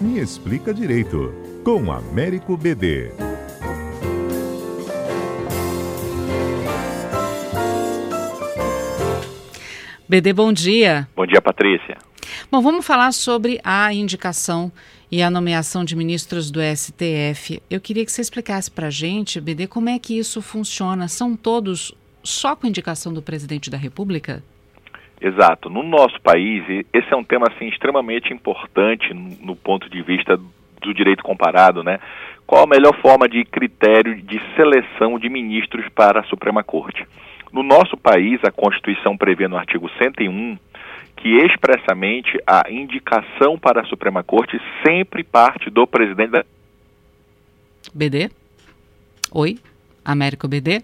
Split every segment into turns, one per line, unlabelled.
Me Explica Direito, com Américo BD.
BD, bom dia.
Bom dia, Patrícia.
Bom, vamos falar sobre a indicação e a nomeação de ministros do STF. Eu queria que você explicasse para a gente, BD, como é que isso funciona. São todos só com indicação do presidente da República?
Exato. No nosso país, esse é um tema assim extremamente importante no ponto de vista do direito comparado, né? Qual a melhor forma de critério de seleção de ministros para a Suprema Corte? No nosso país, a Constituição prevê no artigo 101 que expressamente a indicação para a Suprema Corte sempre parte do presidente da.
BD? Oi? Américo BD?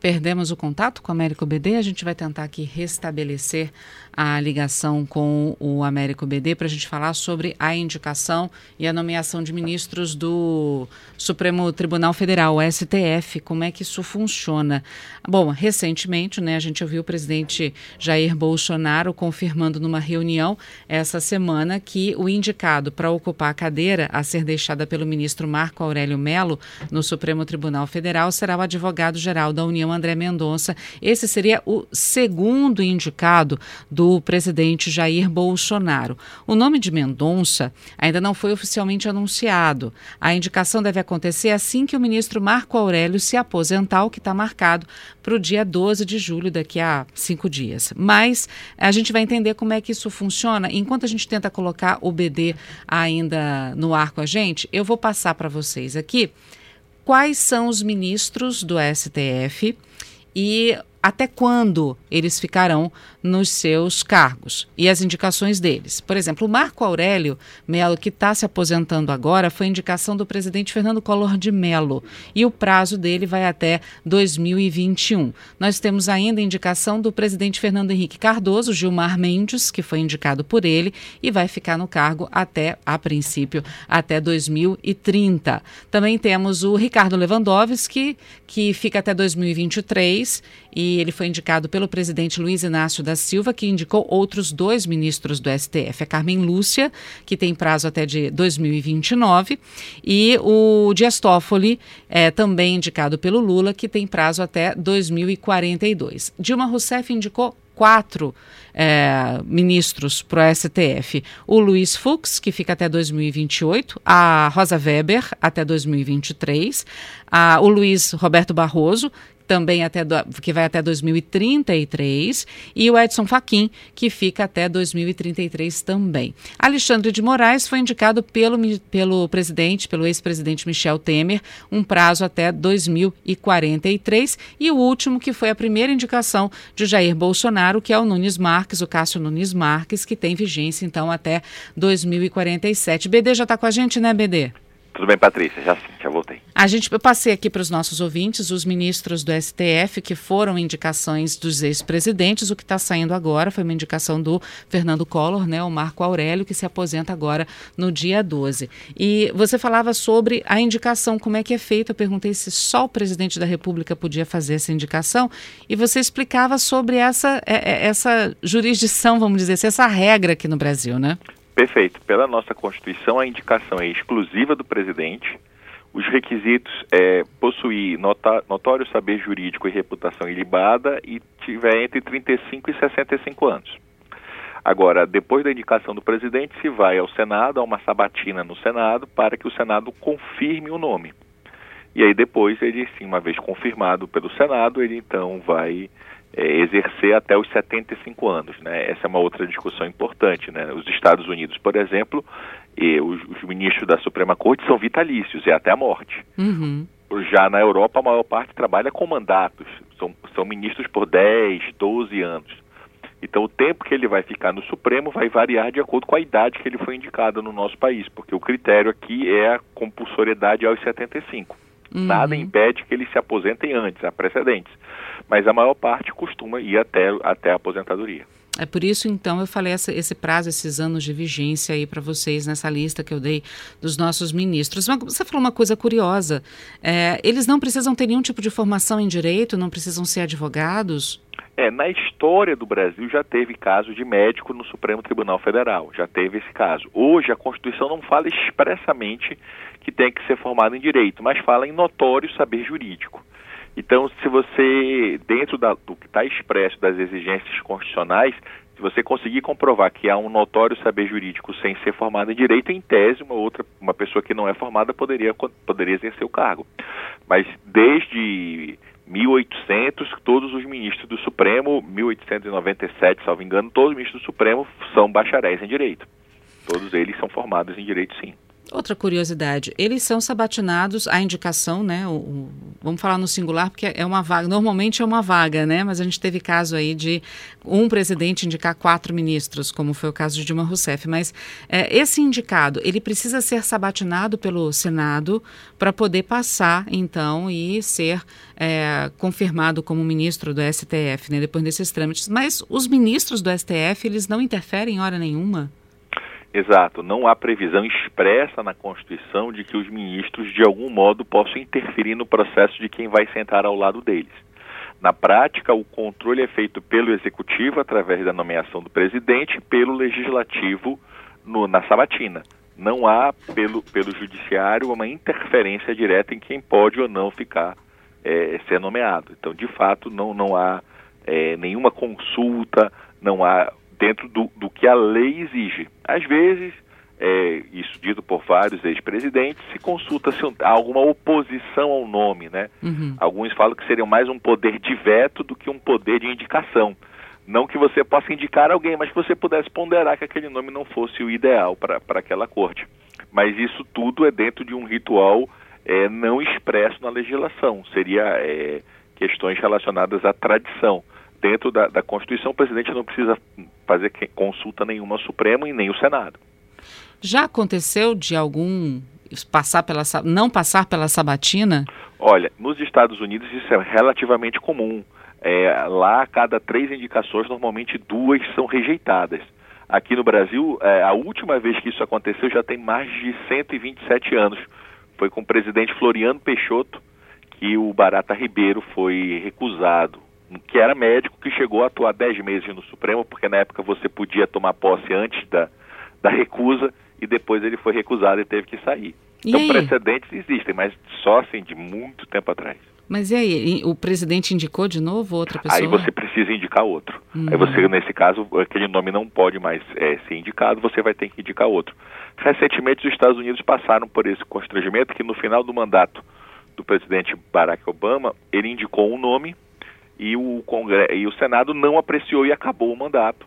Perdemos o contato com o Américo BD, a gente vai tentar aqui restabelecer a ligação com o Américo BD para a gente falar sobre a indicação e a nomeação de ministros do Supremo Tribunal Federal, STF, como é que isso funciona. Bom, recentemente, né, a gente ouviu o presidente Jair Bolsonaro confirmando numa reunião essa semana que o indicado para ocupar a cadeira a ser deixada pelo ministro Marco Aurélio Melo no Supremo Tribunal Federal será o advogado-geral da União, André Mendonça. Esse seria o segundo indicado do presidente Jair Bolsonaro. O nome de Mendonça ainda não foi oficialmente anunciado. A indicação deve acontecer assim que o ministro Marco Aurélio se aposentar, o que está marcado para o dia 12 de julho, daqui a cinco dias. Mas a gente vai entender como é que isso funciona. Enquanto a gente tenta colocar o BD ainda no ar com a gente, eu vou passar para vocês aqui quais são os ministros do STF e até quando eles ficarão nos seus cargos e as indicações deles. Por exemplo, o Marco Aurélio Melo, que está se aposentando agora, foi indicação do presidente Fernando Collor de Melo e o prazo dele vai até 2021. Nós temos ainda indicação do presidente Fernando Henrique Cardoso, Gilmar Mendes, que foi indicado por ele e vai ficar no cargo até, a princípio, até 2030. Também temos o Ricardo Lewandowski, que fica até 2023 e ele foi indicado pelo presidente Luiz Inácio da Silva, que indicou outros dois ministros do STF, a Carmen Lúcia, que tem prazo até de 2029, e o Dias Toffoli, é, também indicado pelo Lula, que tem prazo até 2042. Dilma Rousseff indicou quatro é, ministros para o STF. O Luiz Fux, que fica até 2028, a Rosa Weber, até 2023, a, o Luiz Roberto Barroso, também até do, que vai até 2033, e o Edson Fachin, que fica até 2033 também. Alexandre de Moraes foi indicado pelo, pelo presidente, pelo ex-presidente Michel Temer, um prazo até 2043, e o último, que foi a primeira indicação de Jair Bolsonaro, que é o Nunes Marques, o Cássio Nunes Marques, que tem vigência então até 2047. BD já está com a gente, né, BD?
Tudo bem, Patrícia? Já já voltei.
A gente, eu passei aqui para os nossos ouvintes os ministros do STF que foram indicações dos ex-presidentes. O que está saindo agora foi uma indicação do Fernando Collor, né, o Marco Aurélio, que se aposenta agora no dia 12. E você falava sobre a indicação, como é que é feita. Eu perguntei se só o presidente da República podia fazer essa indicação. E você explicava sobre essa, é, é, essa jurisdição, vamos dizer assim, essa regra aqui no Brasil, né?
Perfeito. Pela nossa Constituição, a indicação é exclusiva do presidente. Os requisitos é possuir notório saber jurídico e reputação ilibada e tiver entre 35 e 65 anos. Agora, depois da indicação do presidente, se vai ao Senado, a uma sabatina no Senado, para que o Senado confirme o nome. E aí depois ele, sim, uma vez confirmado pelo Senado, ele então vai é, exercer até os 75 anos. Né? Essa é uma outra discussão importante. Né? Os Estados Unidos, por exemplo, e os, os ministros da Suprema Corte são vitalícios, é até a morte.
Uhum.
Já na Europa, a maior parte trabalha com mandatos, são, são ministros por 10, 12 anos. Então, o tempo que ele vai ficar no Supremo vai variar de acordo com a idade que ele foi indicado no nosso país, porque o critério aqui é a compulsoriedade aos 75. Uhum. Nada impede que eles se aposentem antes, há precedentes. Mas a maior parte costuma ir até, até a aposentadoria.
É por isso, então, eu falei essa, esse prazo, esses anos de vigência aí para vocês nessa lista que eu dei dos nossos ministros. Mas você falou uma coisa curiosa: é, eles não precisam ter nenhum tipo de formação em direito, não precisam ser advogados?
É, na história do Brasil já teve caso de médico no Supremo Tribunal Federal, já teve esse caso. Hoje a Constituição não fala expressamente que tem que ser formado em direito, mas fala em notório saber jurídico. Então, se você, dentro da, do que está expresso das exigências constitucionais, se você conseguir comprovar que há um notório saber jurídico sem ser formado em direito, em tese, uma outra, uma pessoa que não é formada poderia, poderia exercer o cargo. Mas desde 1800, todos os ministros do Supremo, 1897, salvo engano, todos os ministros do Supremo são bacharéis em direito. Todos eles são formados em direito, sim.
Outra curiosidade, eles são sabatinados, a indicação, né? O, o, vamos falar no singular, porque é uma vaga, normalmente é uma vaga, né? Mas a gente teve caso aí de um presidente indicar quatro ministros, como foi o caso de Dilma Rousseff. Mas é, esse indicado, ele precisa ser sabatinado pelo Senado para poder passar, então, e ser é, confirmado como ministro do STF, né? Depois desses trâmites. Mas os ministros do STF, eles não interferem em hora nenhuma?
Exato, não há previsão expressa na Constituição de que os ministros, de algum modo, possam interferir no processo de quem vai sentar ao lado deles. Na prática, o controle é feito pelo Executivo, através da nomeação do presidente, e pelo Legislativo no, na sabatina. Não há, pelo, pelo Judiciário, uma interferência direta em quem pode ou não ficar é, ser nomeado. Então, de fato, não, não há é, nenhuma consulta, não há dentro do, do que a lei exige. Às vezes, é, isso dito por vários ex-presidentes, se consulta se há alguma oposição ao nome, né? Uhum. Alguns falam que seria mais um poder de veto do que um poder de indicação. Não que você possa indicar alguém, mas que você pudesse ponderar que aquele nome não fosse o ideal para aquela corte. Mas isso tudo é dentro de um ritual é, não expresso na legislação. Seria é, questões relacionadas à tradição dentro da, da Constituição, o presidente não precisa fazer consulta nenhuma ao Supremo e nem ao Senado.
Já aconteceu de algum passar pela não passar pela sabatina?
Olha, nos Estados Unidos isso é relativamente comum. É, lá, a cada três indicações, normalmente duas são rejeitadas. Aqui no Brasil, é, a última vez que isso aconteceu já tem mais de 127 anos. Foi com o presidente Floriano Peixoto que o Barata Ribeiro foi recusado que era médico, que chegou a atuar 10 meses no Supremo, porque na época você podia tomar posse antes da, da recusa, e depois ele foi recusado e teve que sair. E então, aí? precedentes existem, mas só assim, de muito tempo atrás.
Mas e aí, o presidente indicou de novo outra pessoa?
Aí você precisa indicar outro. Hum. Aí você, nesse caso, aquele nome não pode mais é, ser indicado, você vai ter que indicar outro. Recentemente, os Estados Unidos passaram por esse constrangimento que no final do mandato do presidente Barack Obama, ele indicou um nome e o, Congresso, e o Senado não apreciou e acabou o mandato.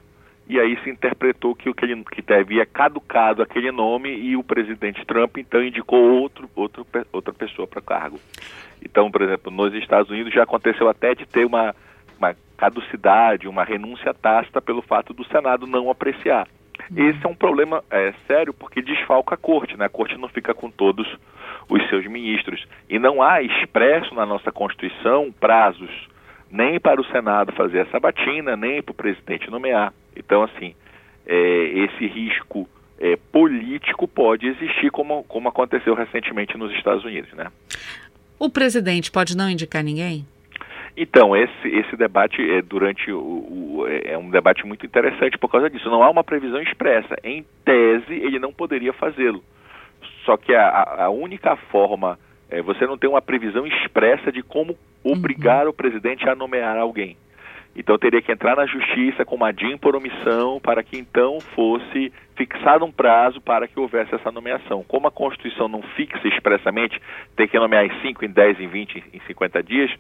E aí se interpretou que, o que, ele, que havia caducado aquele nome e o presidente Trump então indicou outro, outro, outra pessoa para o cargo. Então, por exemplo, nos Estados Unidos já aconteceu até de ter uma, uma caducidade, uma renúncia tácita pelo fato do Senado não apreciar. Uhum. Esse é um problema é, sério porque desfalca a corte, né? A corte não fica com todos os seus ministros. E não há expresso na nossa Constituição prazos nem para o Senado fazer essa batina, nem para o presidente nomear. Então, assim, é, esse risco é, político pode existir, como, como aconteceu recentemente nos Estados Unidos, né?
O presidente pode não indicar ninguém?
Então, esse, esse debate é durante o, o, é um debate muito interessante por causa disso. Não há uma previsão expressa. Em tese, ele não poderia fazê-lo. Só que a, a única forma é, você não tem uma previsão expressa de como obrigar uhum. o presidente a nomear alguém. Então teria que entrar na justiça com uma DIN por omissão para que então fosse fixado um prazo para que houvesse essa nomeação. Como a Constituição não fixa expressamente, tem que nomear em 5, em 10, em 20, em 50 dias,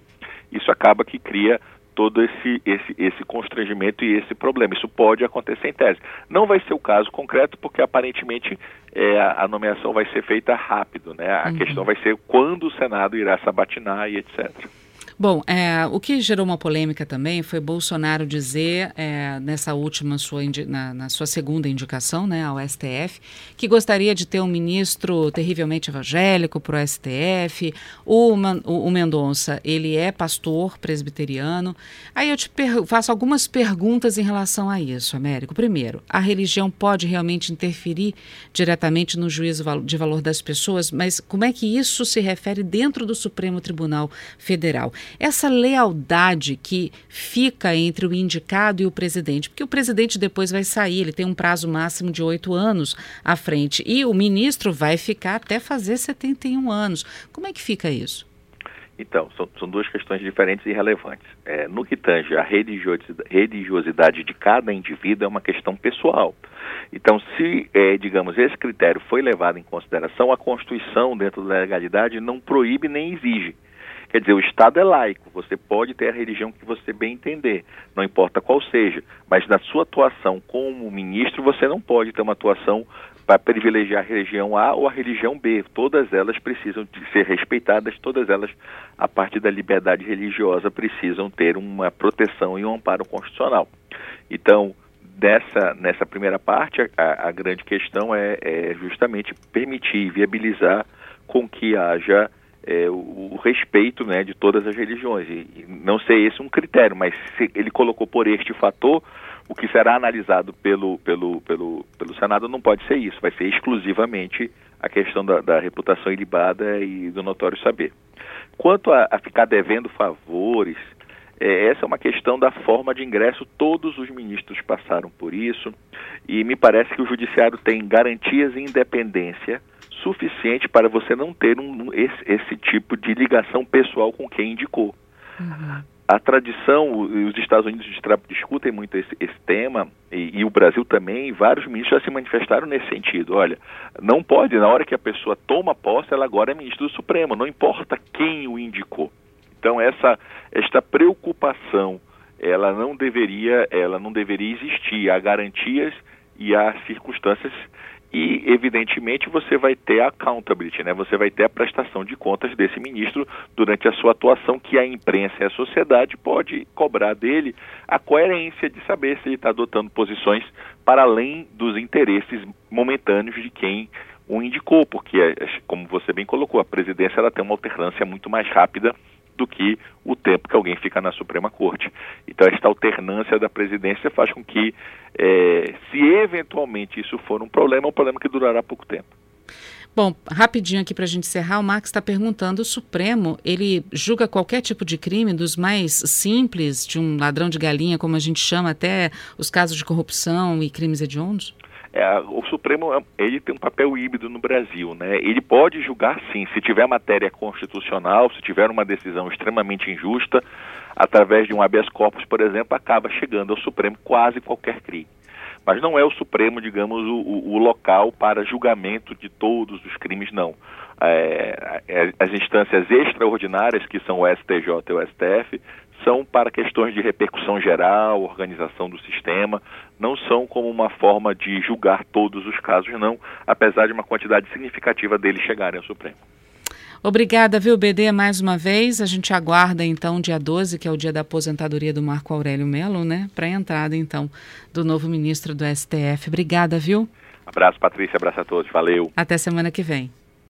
isso acaba que cria todo esse, esse, esse constrangimento e esse problema. Isso pode acontecer em tese. Não vai ser o caso concreto, porque aparentemente é, a, nomeação vai ser feita rápido, né? A uhum. questão vai ser quando o Senado irá sabatinar e etc.
Bom, é, o que gerou uma polêmica também foi Bolsonaro dizer, é, nessa última sua, na, na, sua segunda indicação né, ao STF, que gostaria de ter um ministro terrivelmente evangélico para o STF. O, o, o Mendonça, ele é pastor presbiteriano. Aí eu te faço algumas perguntas em relação a isso, Américo. Primeiro, a religião pode realmente interferir diretamente no juízo de valor das pessoas, mas como é que isso se refere dentro do Supremo Tribunal Federal? Essa lealdade que fica entre o indicado e o presidente, porque o presidente depois vai sair, ele tem um prazo máximo de oito anos à frente, e o ministro vai ficar até fazer 71 anos. Como é que fica isso?
Então, são, são, duas questões diferentes e relevantes. É, no que tange a religiosidade, de cada indivíduo é uma questão pessoal. Então, se, é, digamos, esse critério foi levado em consideração, a Constituição, dentro da legalidade, não proíbe nem exige. Quer dizer, o Estado é laico, você pode ter a religião que você bem entender, não importa qual seja, mas na sua atuação como ministro, você não pode ter uma atuação para privilegiar a religião A ou a religião B. Todas elas precisam ser respeitadas, todas elas, a partir da liberdade religiosa, precisam ter uma proteção e um amparo constitucional. Então, nessa, nessa primeira parte, a, a grande questão é, é, justamente permitir, viabilizar com que haja é, o, o, respeito né, de todas as religiões. E, e não sei esse um critério, mas se ele colocou por este fator, o que será analisado pelo, pelo, pelo, pelo Senado não pode ser isso, vai ser exclusivamente a questão da, da reputação ilibada e do notório saber. Quanto a, a ficar devendo favores, é, essa é uma questão da forma de ingresso, todos os ministros passaram por isso, e me parece que o Judiciário tem garantias e independência suficiente para você não ter um, esse, esse tipo de ligação pessoal com quem indicou. Uhum a tradição, os Estados Unidos discutem muito esse, esse tema, e, e, o Brasil também, vários ministros já se manifestaram nesse sentido. Olha, não pode, na hora que a pessoa toma posse, ela agora é ministro do Supremo, não importa quem o indicou. Então, essa, esta preocupação, ela não deveria, ela não deveria existir. Há garantias e há circunstâncias e evidentemente você vai ter a accountability, né? Você vai ter a prestação de contas desse ministro durante a sua atuação, que a imprensa e a sociedade pode cobrar dele a coerência de saber se ele está adotando posições para além dos interesses momentâneos de quem o indicou, porque como você bem colocou, a presidência ela tem uma alternância muito mais rápida do que o tempo que alguém fica na Suprema Corte. Então, esta alternância da presidência faz com que, é, se eventualmente isso for um problema, é um problema que durará pouco tempo.
Bom, rapidinho aqui para a gente encerrar, o Max está perguntando: o Supremo ele julga qualquer tipo de crime, dos mais simples, de um ladrão de galinha, como a gente chama, até os casos de corrupção e crimes hediondos?
É, o Supremo ele tem um papel híbrido no Brasil, né? Ele pode julgar sim, se tiver matéria constitucional, se tiver uma decisão extremamente injusta, através de um habeas corpus, por exemplo, acaba chegando ao Supremo quase qualquer crime. Mas não é o Supremo, digamos, o, o local para julgamento de todos os crimes, não. É, é as instâncias extraordinárias, que são o STJ e o STF, são para questões de repercussão geral, organização do sistema, não são como uma forma de julgar todos os casos, não, apesar de uma quantidade significativa deles chegarem ao Supremo.
Obrigada, viu, BD, mais uma vez. A gente aguarda, então, dia 12, que é o dia da aposentadoria do Marco Aurélio Melo, né? Para a entrada, então, do novo ministro do STF. Obrigada, viu?
Abraço, Patrícia. Abraço a todos. Valeu.
Até semana que vem.